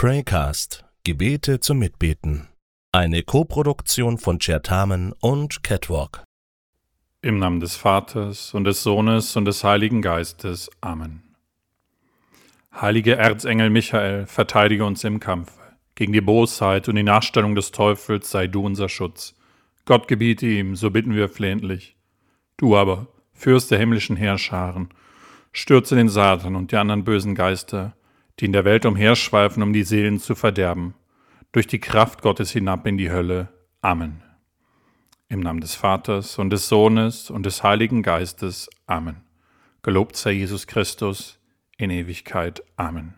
Praycast Gebete zum Mitbeten. Eine Koproduktion von Chertamen und Catwalk. Im Namen des Vaters und des Sohnes und des Heiligen Geistes. Amen. Heiliger Erzengel Michael, verteidige uns im Kampfe. Gegen die Bosheit und die Nachstellung des Teufels sei du unser Schutz. Gott gebiete ihm, so bitten wir flehentlich. Du aber, Fürst der himmlischen Heerscharen, stürze den Satan und die anderen bösen Geister, die in der Welt umherschweifen, um die Seelen zu verderben, durch die Kraft Gottes hinab in die Hölle. Amen. Im Namen des Vaters und des Sohnes und des Heiligen Geistes. Amen. Gelobt sei Jesus Christus in Ewigkeit. Amen.